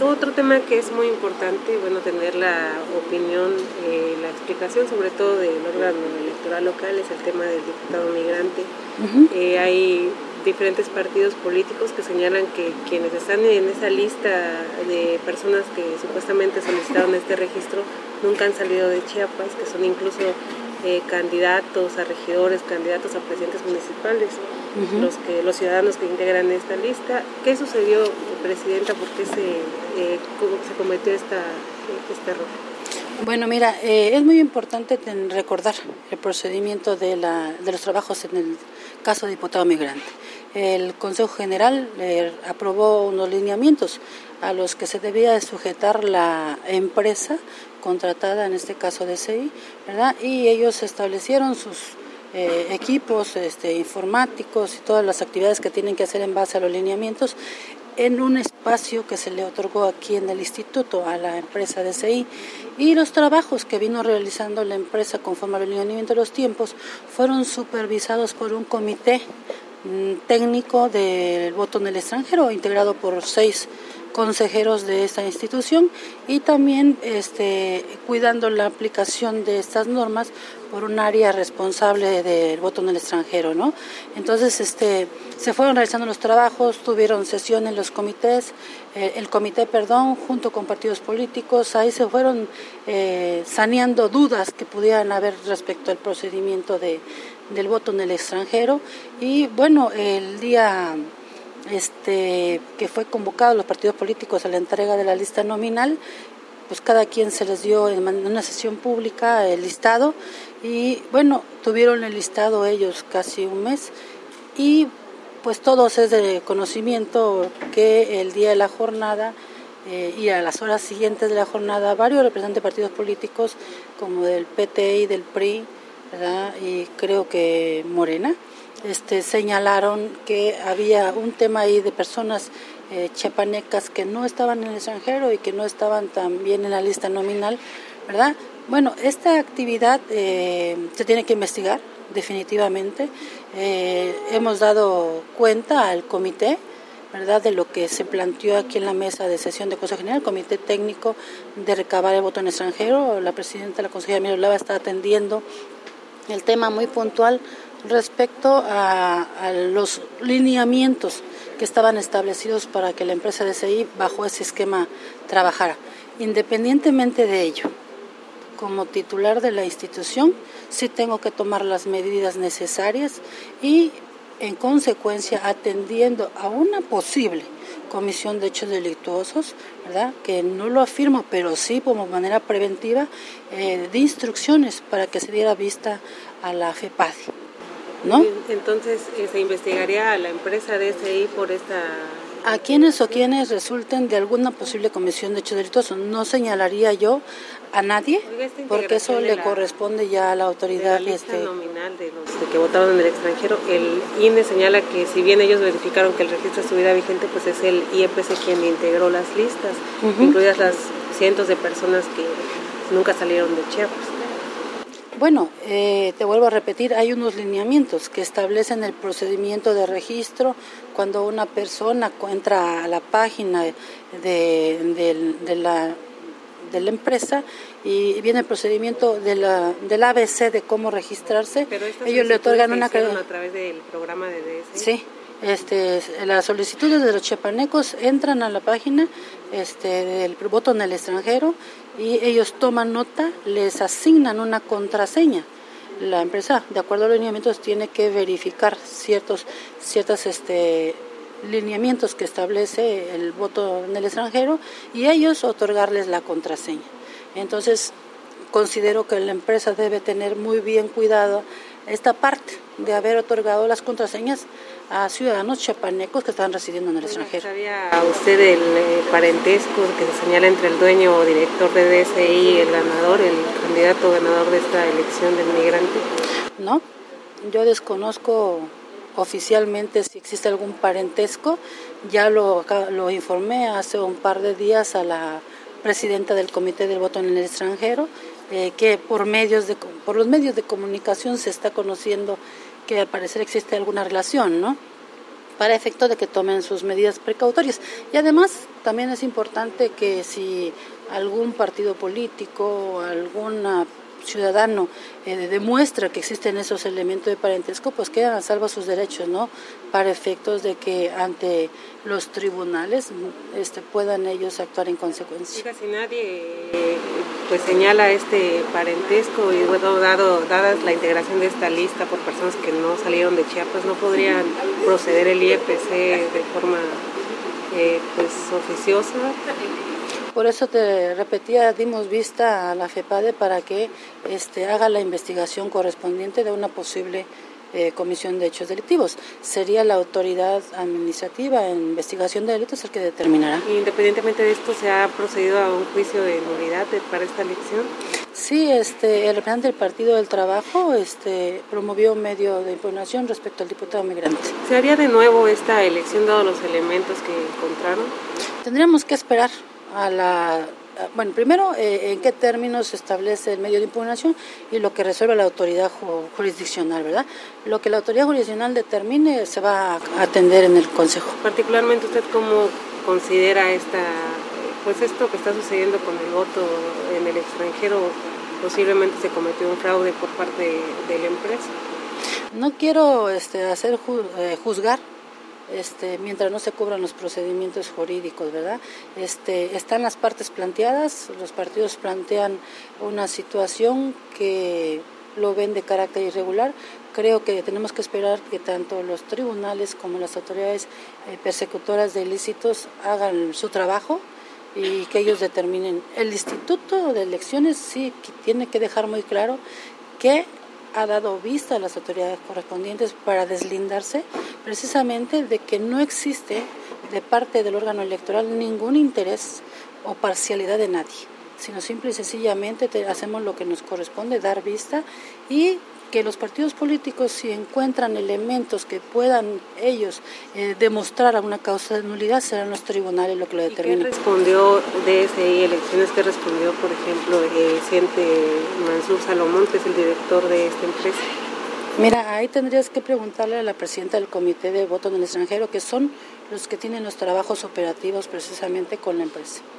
Otro tema que es muy importante, bueno, tener la opinión, eh, la explicación sobre todo del órgano electoral local es el tema del diputado migrante. Eh, hay diferentes partidos políticos que señalan que quienes están en esa lista de personas que supuestamente solicitaron este registro nunca han salido de Chiapas, que son incluso eh, candidatos a regidores, candidatos a presidentes municipales los, que, los ciudadanos que integran esta lista. ¿Qué sucedió, Presidenta? ¿Por qué se, eh, se cometió esta, este error? Bueno, mira, eh, es muy importante recordar el procedimiento de, la, de los trabajos en el caso de diputado migrante. El Consejo General eh, aprobó unos lineamientos a los que se debía sujetar la empresa contratada, en este caso de CI, ¿verdad? Y ellos establecieron sus eh, equipos este, informáticos y todas las actividades que tienen que hacer en base a los lineamientos en un espacio que se le otorgó aquí en el instituto a la empresa DCI y los trabajos que vino realizando la empresa conforme al lineamiento de los tiempos fueron supervisados por un comité técnico del voto en el extranjero integrado por seis consejeros de esta institución y también este, cuidando la aplicación de estas normas por un área responsable del voto en el extranjero, ¿no? Entonces, este, se fueron realizando los trabajos, tuvieron sesión en los comités, eh, el comité, perdón, junto con partidos políticos, ahí se fueron eh, saneando dudas que pudieran haber respecto al procedimiento de, del voto en el extranjero. Y bueno, el día este, que fue convocado los partidos políticos a la entrega de la lista nominal, pues cada quien se les dio en una sesión pública el listado. Y bueno, tuvieron el listado ellos casi un mes. Y pues todos es de conocimiento que el día de la jornada eh, y a las horas siguientes de la jornada varios representantes de partidos políticos como del PT y del PRI y creo que Morena este, señalaron que había un tema ahí de personas eh, chapanecas que no estaban en el extranjero y que no estaban también en la lista nominal, ¿verdad? Bueno, esta actividad eh, se tiene que investigar definitivamente. Eh, hemos dado cuenta al comité, ¿verdad?, de lo que se planteó aquí en la mesa de sesión de Consejo General, el Comité Técnico de Recabar el Voto en extranjero. La presidenta de la Consejera Mirolava está atendiendo el tema muy puntual respecto a, los lineamientos que estaban establecidos para que la empresa de CI bajo ese esquema trabajara. Independientemente de ello, como titular de la institución, sí tengo que tomar las medidas necesarias y, en consecuencia, atendiendo a una posible comisión de hechos delictuosos, ¿verdad? que no lo afirmo, pero sí como manera preventiva, eh, de instrucciones para que se diera vista a la FEPADI. ¿no? Entonces, eh, ¿se investigaría a la empresa DSI por esta...? A quienes o quienes resulten de alguna posible comisión de hecho delitoso. No señalaría yo a nadie, porque eso le corresponde ya a la autoridad. De la lista este... nominal de los que votaron en el extranjero, el INE señala que si bien ellos verificaron que el registro estuviera vigente, pues es el IEPC quien integró las listas, incluidas las cientos de personas que nunca salieron de Chiapas. Bueno, eh, te vuelvo a repetir, hay unos lineamientos que establecen el procedimiento de registro cuando una persona entra a la página de, la, de la empresa y viene el procedimiento de la, del ABC de cómo registrarse. Pero ellos le otorgan una a través del programa de DS. Sí. Este, las solicitudes de los chepanecos entran a la página este, del voto en el extranjero y ellos toman nota, les asignan una contraseña. La empresa, de acuerdo a los lineamientos, tiene que verificar ciertos ciertos este, lineamientos que establece el voto en el extranjero y ellos otorgarles la contraseña. Entonces, considero que la empresa debe tener muy bien cuidado esta parte de haber otorgado las contraseñas a ciudadanos chapanecos que están residiendo en el extranjero. ¿Sabía usted el eh, parentesco que se señala entre el dueño o director de DSI y el ganador, el candidato ganador de esta elección del migrante? No, yo desconozco oficialmente si existe algún parentesco. Ya lo, lo informé hace un par de días a la presidenta del Comité del Voto en el extranjero eh, que por, medios de, por los medios de comunicación se está conociendo que al parecer existe alguna relación, ¿no? para efecto de que tomen sus medidas precautorias. Y además también es importante que si algún partido político, alguna ciudadano eh, demuestra que existen esos elementos de parentesco, pues quedan a salvo sus derechos, ¿no? Para efectos de que ante los tribunales este, puedan ellos actuar en consecuencia. si nadie eh, pues señala este parentesco y bueno, dado, dada la integración de esta lista por personas que no salieron de Chiapas, no podrían proceder el IEPC de forma eh, pues oficiosa por eso te repetía, dimos vista a la FEPADE para que este, haga la investigación correspondiente de una posible eh, comisión de hechos delictivos. Sería la autoridad administrativa en investigación de delitos el que determinará. Independientemente de esto, ¿se ha procedido a un juicio de nulidad para esta elección? Sí, este, el representante del Partido del Trabajo este, promovió un medio de impugnación respecto al diputado migrante. ¿Se haría de nuevo esta elección dado los elementos que encontraron? Tendríamos que esperar a la bueno, primero, eh, en qué términos se establece el medio de impugnación y lo que resuelve la autoridad jurisdiccional, ¿verdad? Lo que la autoridad jurisdiccional determine se va a atender en el Consejo. Particularmente, ¿usted cómo considera esta, pues esto que está sucediendo con el voto en el extranjero? Posiblemente se cometió un fraude por parte de la empresa. No quiero este, hacer eh, juzgar este, mientras no se cubran los procedimientos jurídicos, ¿verdad? Este, están las partes planteadas, los partidos plantean una situación que lo ven de carácter irregular. Creo que tenemos que esperar que tanto los tribunales como las autoridades eh, persecutoras de ilícitos hagan su trabajo y que ellos determinen. El Instituto de Elecciones sí tiene que dejar muy claro que ha dado vista a las autoridades correspondientes para deslindarse precisamente de que no existe de parte del órgano electoral ningún interés o parcialidad de nadie, sino simple y sencillamente hacemos lo que nos corresponde, dar vista y que los partidos políticos si encuentran elementos que puedan ellos eh, demostrar a una causa de nulidad serán los tribunales lo que lo determinen. ¿Y ¿Qué respondió DSI Elecciones? ¿Qué respondió, por ejemplo, el Ciente Mansur Salomón, que es el director de esta empresa? Mira, ahí tendrías que preguntarle a la presidenta del Comité de Voto en el extranjero, que son los que tienen los trabajos operativos precisamente con la empresa.